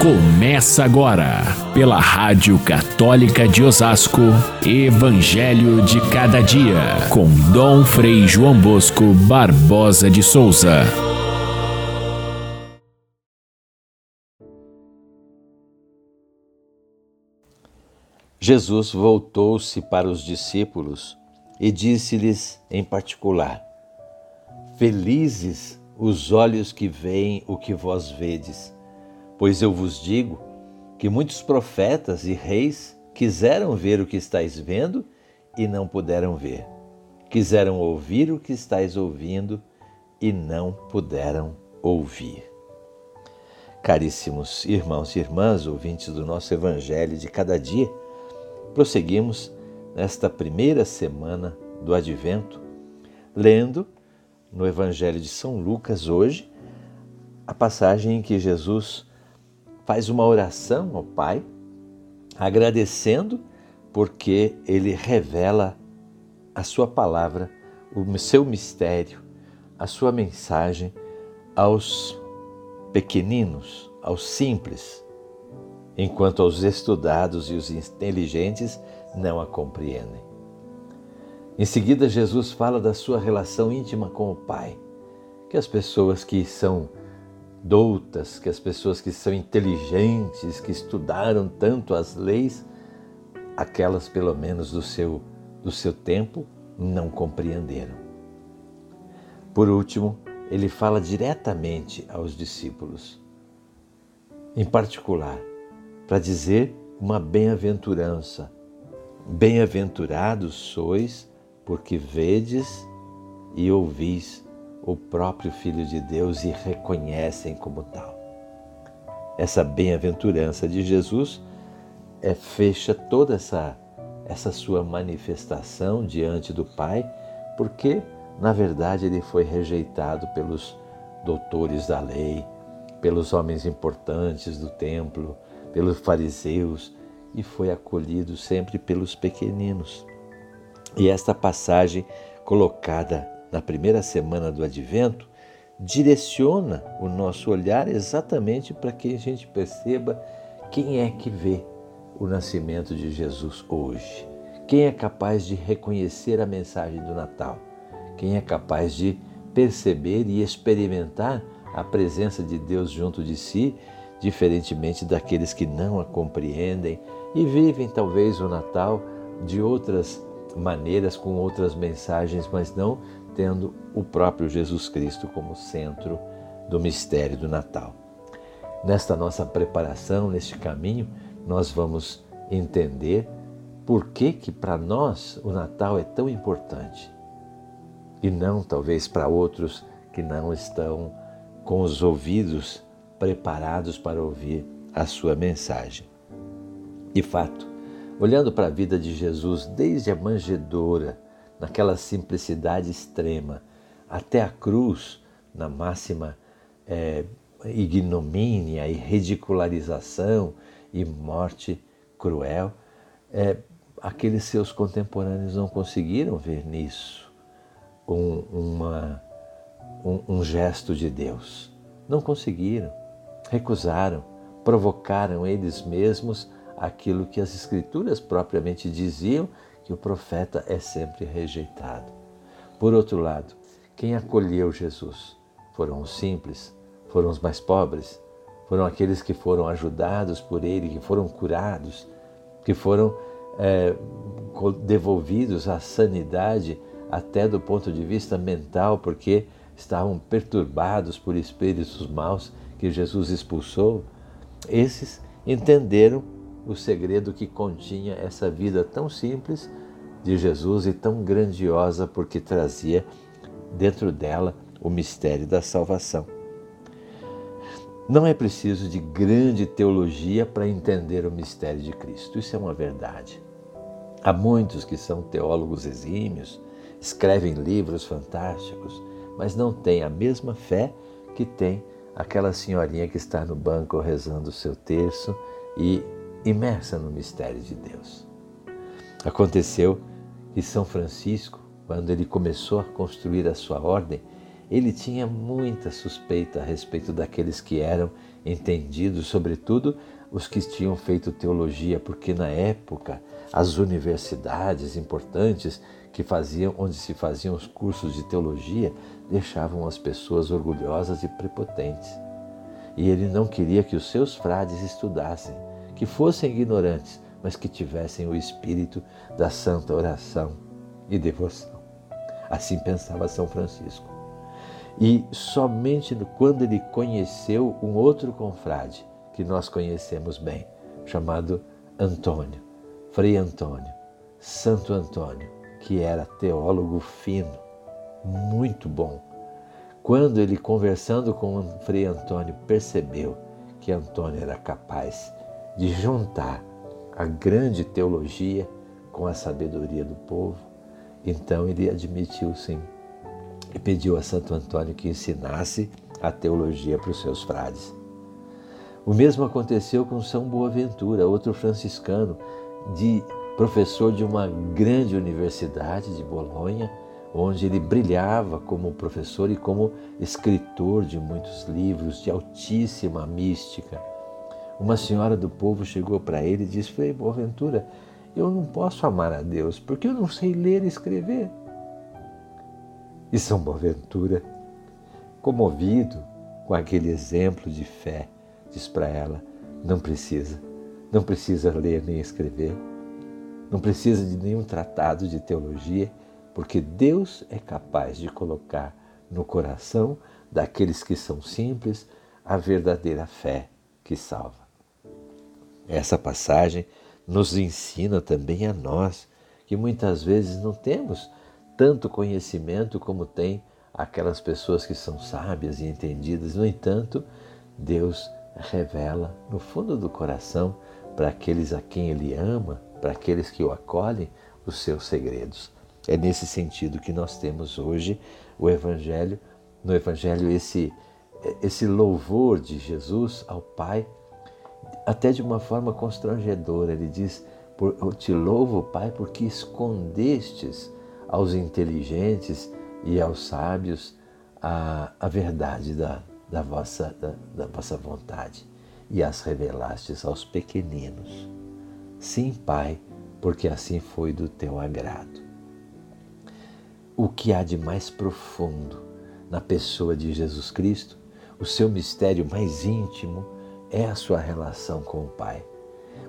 Começa agora, pela Rádio Católica de Osasco, Evangelho de Cada Dia, com Dom Frei João Bosco Barbosa de Souza. Jesus voltou-se para os discípulos e disse-lhes em particular: Felizes os olhos que veem o que vós vedes Pois eu vos digo que muitos profetas e reis quiseram ver o que estáis vendo e não puderam ver. Quiseram ouvir o que estáis ouvindo e não puderam ouvir. Caríssimos irmãos e irmãs, ouvintes do nosso Evangelho de cada dia, prosseguimos nesta primeira semana do Advento, lendo no Evangelho de São Lucas hoje a passagem em que Jesus faz uma oração ao Pai, agradecendo porque ele revela a sua palavra, o seu mistério, a sua mensagem aos pequeninos, aos simples, enquanto aos estudados e os inteligentes não a compreendem. Em seguida, Jesus fala da sua relação íntima com o Pai, que as pessoas que são doutas, que as pessoas que são inteligentes, que estudaram tanto as leis, aquelas pelo menos do seu, do seu tempo, não compreenderam. Por último, ele fala diretamente aos discípulos, em particular, para dizer uma bem-aventurança. Bem-aventurados sois, porque vedes e ouvis o próprio Filho de Deus e reconhecem como tal. Essa bem-aventurança de Jesus é, fecha toda essa, essa sua manifestação diante do Pai, porque, na verdade, ele foi rejeitado pelos doutores da lei, pelos homens importantes do templo, pelos fariseus e foi acolhido sempre pelos pequeninos. E esta passagem colocada na primeira semana do advento, direciona o nosso olhar exatamente para que a gente perceba quem é que vê o nascimento de Jesus hoje. Quem é capaz de reconhecer a mensagem do Natal? Quem é capaz de perceber e experimentar a presença de Deus junto de si, diferentemente daqueles que não a compreendem e vivem talvez o Natal de outras maneiras, com outras mensagens, mas não tendo o próprio Jesus Cristo como centro do mistério do Natal. Nesta nossa preparação, neste caminho, nós vamos entender por que que para nós o Natal é tão importante e não talvez para outros que não estão com os ouvidos preparados para ouvir a sua mensagem. De fato, olhando para a vida de Jesus desde a manjedoura, naquela simplicidade extrema, até a cruz, na máxima é, ignomínia e ridicularização e morte cruel, é, aqueles seus contemporâneos não conseguiram ver nisso um, uma, um, um gesto de Deus. Não conseguiram, recusaram, provocaram eles mesmos aquilo que as Escrituras propriamente diziam que o profeta é sempre rejeitado. Por outro lado, quem acolheu Jesus foram os simples, foram os mais pobres, foram aqueles que foram ajudados por ele, que foram curados, que foram é, devolvidos à sanidade até do ponto de vista mental, porque estavam perturbados por espíritos maus que Jesus expulsou. Esses entenderam o segredo que continha essa vida tão simples de Jesus e tão grandiosa porque trazia dentro dela o mistério da salvação. Não é preciso de grande teologia para entender o mistério de Cristo, isso é uma verdade. Há muitos que são teólogos exímios, escrevem livros fantásticos, mas não têm a mesma fé que tem aquela senhorinha que está no banco rezando o seu terço e imersa no mistério de Deus. Aconteceu que São Francisco, quando ele começou a construir a sua ordem, ele tinha muita suspeita a respeito daqueles que eram entendidos, sobretudo os que tinham feito teologia, porque na época as universidades importantes que faziam, onde se faziam os cursos de teologia, deixavam as pessoas orgulhosas e prepotentes. E ele não queria que os seus frades estudassem, que fossem ignorantes, mas que tivessem o espírito da santa oração e devoção. Assim pensava São Francisco. E somente quando ele conheceu um outro confrade, que nós conhecemos bem, chamado Antônio, Frei Antônio, Santo Antônio, que era teólogo fino, muito bom. Quando ele, conversando com Frei Antônio, percebeu que Antônio era capaz de juntar a grande teologia com a sabedoria do povo, então ele admitiu sim e pediu a Santo Antônio que ensinasse a teologia para os seus frades. O mesmo aconteceu com São Boaventura, outro franciscano, de professor de uma grande universidade de Bolonha, onde ele brilhava como professor e como escritor de muitos livros de altíssima mística. Uma senhora do povo chegou para ele e disse: Frei Boaventura, eu não posso amar a Deus porque eu não sei ler e escrever. E São Boaventura, comovido com aquele exemplo de fé, diz para ela: não precisa, não precisa ler nem escrever, não precisa de nenhum tratado de teologia, porque Deus é capaz de colocar no coração daqueles que são simples a verdadeira fé que salva. Essa passagem nos ensina também a nós que muitas vezes não temos tanto conhecimento como tem aquelas pessoas que são sábias e entendidas. No entanto, Deus revela no fundo do coração para aqueles a quem Ele ama, para aqueles que o acolhem, os seus segredos. É nesse sentido que nós temos hoje o Evangelho, no Evangelho esse, esse louvor de Jesus ao Pai, até de uma forma constrangedora. Ele diz: Eu te louvo, Pai, porque escondestes aos inteligentes e aos sábios a, a verdade da, da, vossa, da, da vossa vontade e as revelastes aos pequeninos. Sim, Pai, porque assim foi do teu agrado. O que há de mais profundo na pessoa de Jesus Cristo, o seu mistério mais íntimo, é a sua relação com o Pai.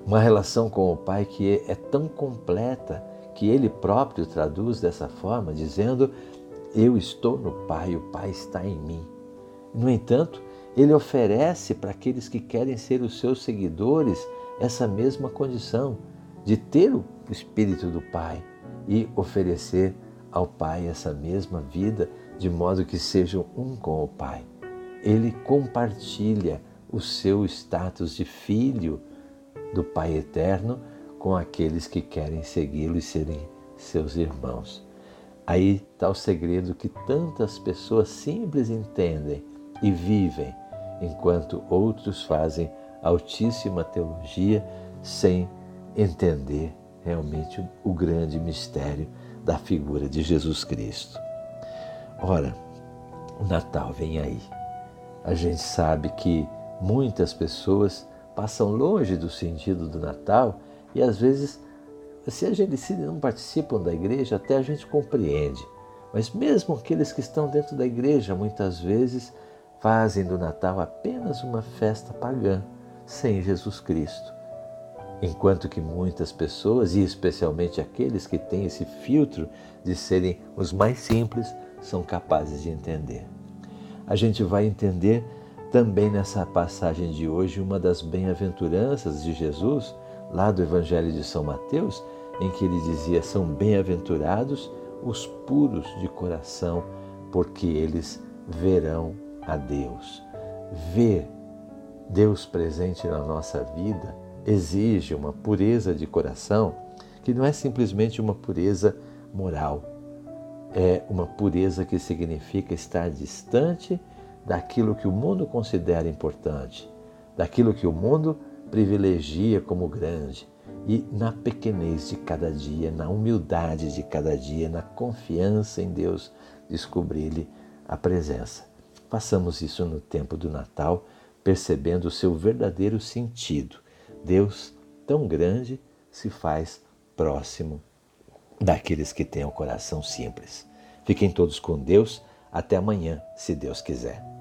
Uma relação com o Pai que é, tão completa que ele próprio traduz dessa forma, dizendo: Eu estou no Pai, o Pai está em mim. No entanto, ele oferece para aqueles que querem ser os seus seguidores essa mesma condição de ter o Espírito do Pai e oferecer ao Pai essa mesma vida, de modo que sejam um com o Pai. Ele compartilha o seu status de filho do Pai eterno com aqueles que querem segui-lo e serem seus irmãos. Aí está o segredo que tantas pessoas simples entendem e vivem, enquanto outros fazem altíssima teologia sem entender realmente o grande mistério da figura de Jesus Cristo. Ora, o Natal vem aí. A gente sabe que muitas pessoas passam longe do sentido do Natal e às vezes, se a gente não participam da igreja, até a gente compreende. Mas mesmo aqueles que estão dentro da igreja, muitas vezes fazem do Natal apenas uma festa pagã, sem Jesus Cristo. Enquanto que muitas pessoas, e especialmente aqueles que têm esse filtro de serem os mais simples, são capazes de entender. A gente vai entender também nessa passagem de hoje uma das bem-aventuranças de Jesus, lá do Evangelho de São Mateus, em que ele dizia: São bem-aventurados os puros de coração, porque eles verão a Deus. Ver Deus presente na nossa vida exige uma pureza de coração que não é simplesmente uma pureza moral, é uma pureza que significa estar distante daquilo que o mundo considera importante, daquilo que o mundo privilegia como grande e na pequenez de cada dia, na humildade de cada dia, na confiança em Deus, descobrir-lhe a presença. Façamos isso no tempo do Natal percebendo o seu verdadeiro sentido. Deus, tão grande, se faz próximo daqueles que têm o coração simples. Fiquem todos com Deus. Até amanhã, se Deus quiser.